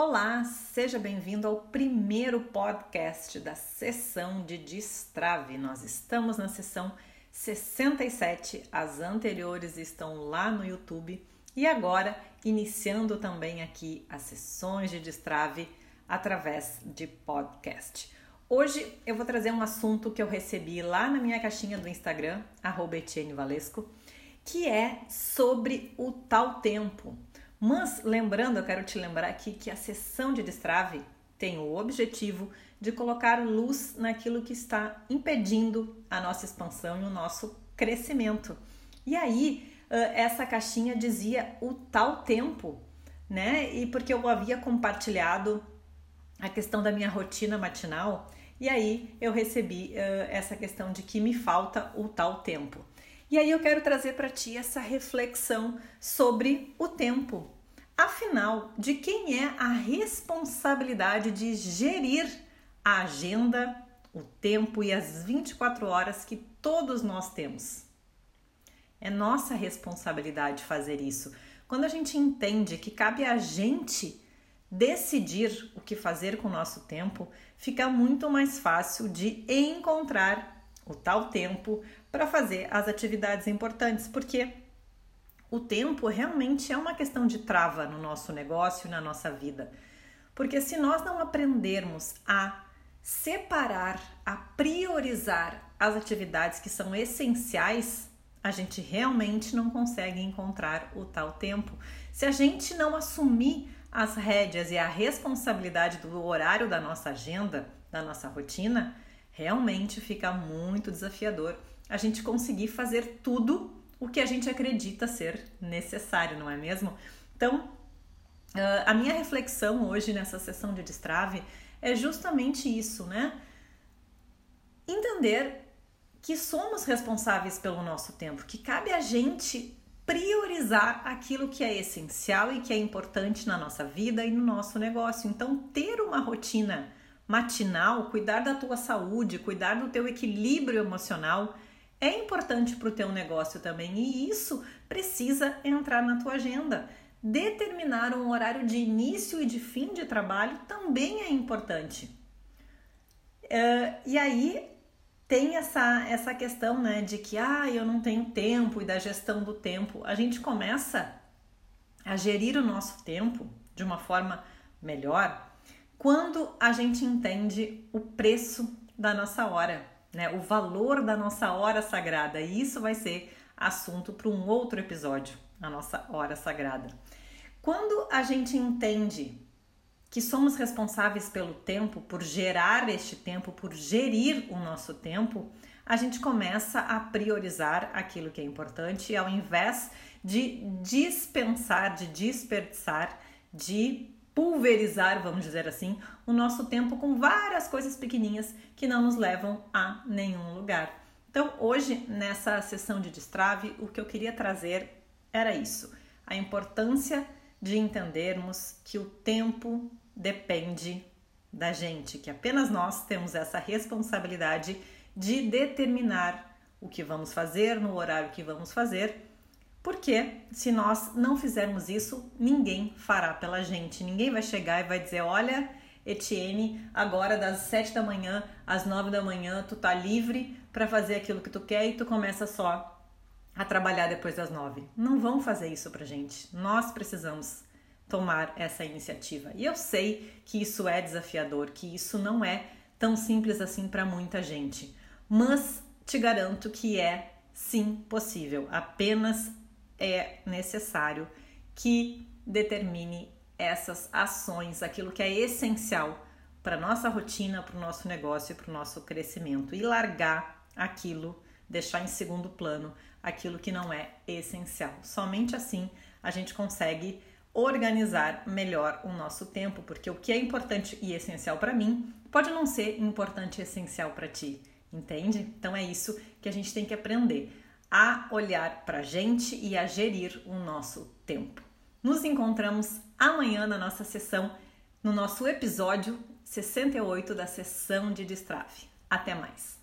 Olá, seja bem-vindo ao primeiro podcast da sessão de Destrave. Nós estamos na sessão 67, as anteriores estão lá no YouTube e agora iniciando também aqui as sessões de Destrave através de podcast. Hoje eu vou trazer um assunto que eu recebi lá na minha caixinha do Instagram, Valesco, que é sobre o tal tempo. Mas lembrando, eu quero te lembrar aqui que a sessão de destrave tem o objetivo de colocar luz naquilo que está impedindo a nossa expansão e o nosso crescimento. E aí, essa caixinha dizia o tal tempo, né? E porque eu havia compartilhado a questão da minha rotina matinal, e aí eu recebi essa questão de que me falta o tal tempo. E aí eu quero trazer para ti essa reflexão sobre o tempo. Afinal, de quem é a responsabilidade de gerir a agenda, o tempo e as 24 horas que todos nós temos? É nossa responsabilidade fazer isso. Quando a gente entende que cabe a gente decidir o que fazer com o nosso tempo, fica muito mais fácil de encontrar o tal tempo para fazer as atividades importantes, porque o tempo realmente é uma questão de trava no nosso negócio na nossa vida. Porque se nós não aprendermos a separar, a priorizar as atividades que são essenciais, a gente realmente não consegue encontrar o tal tempo. Se a gente não assumir as rédeas e a responsabilidade do horário da nossa agenda, da nossa rotina, realmente fica muito desafiador a gente conseguir fazer tudo o que a gente acredita ser necessário, não é mesmo? Então, a minha reflexão hoje nessa sessão de destrave é justamente isso, né? Entender que somos responsáveis pelo nosso tempo, que cabe a gente priorizar aquilo que é essencial e que é importante na nossa vida e no nosso negócio. Então, ter uma rotina matinal, cuidar da tua saúde, cuidar do teu equilíbrio emocional é importante para o teu negócio também e isso precisa entrar na tua agenda. Determinar um horário de início e de fim de trabalho também é importante. Uh, e aí tem essa, essa questão né, de que ah, eu não tenho tempo e da gestão do tempo. A gente começa a gerir o nosso tempo de uma forma melhor quando a gente entende o preço da nossa hora, né? O valor da nossa hora sagrada. E isso vai ser assunto para um outro episódio, a nossa hora sagrada. Quando a gente entende que somos responsáveis pelo tempo, por gerar este tempo, por gerir o nosso tempo, a gente começa a priorizar aquilo que é importante ao invés de dispensar, de desperdiçar, de pulverizar, vamos dizer assim, o nosso tempo com várias coisas pequenininhas que não nos levam a nenhum lugar. Então, hoje, nessa sessão de destrave, o que eu queria trazer era isso: a importância de entendermos que o tempo depende da gente, que apenas nós temos essa responsabilidade de determinar o que vamos fazer no horário que vamos fazer porque se nós não fizermos isso, ninguém fará pela gente. Ninguém vai chegar e vai dizer: olha, Etienne, agora das 7 da manhã às 9 da manhã, tu tá livre para fazer aquilo que tu quer e tu começa só a trabalhar depois das 9. Não vão fazer isso pra gente. Nós precisamos tomar essa iniciativa. E eu sei que isso é desafiador, que isso não é tão simples assim para muita gente. Mas te garanto que é sim possível. Apenas é necessário que determine essas ações, aquilo que é essencial para nossa rotina, para o nosso negócio e para o nosso crescimento e largar aquilo, deixar em segundo plano aquilo que não é essencial. Somente assim a gente consegue organizar melhor o nosso tempo, porque o que é importante e essencial para mim pode não ser importante e essencial para ti, entende? Então é isso que a gente tem que aprender a olhar para a gente e a gerir o nosso tempo. Nos encontramos amanhã na nossa sessão, no nosso episódio 68 da sessão de destrave. Até mais!